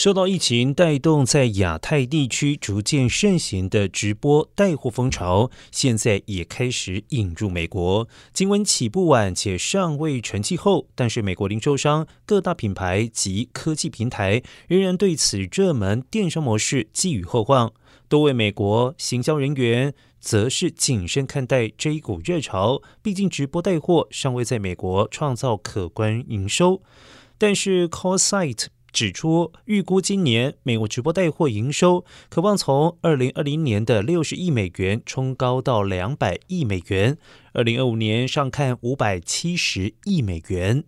受到疫情带动，在亚太地区逐渐盛行的直播带货风潮，现在也开始引入美国。尽管起步晚且尚未成气候，但是美国零售商、各大品牌及科技平台仍然对此热门电商模式寄予厚望。多位美国行销人员则是谨慎看待这一股热潮，毕竟直播带货尚未在美国创造可观营收。但是 c a l s i t e 指出，预估今年美国直播带货营收可望从二零二零年的六十亿美元冲高到两百亿美元，二零二五年上看五百七十亿美元。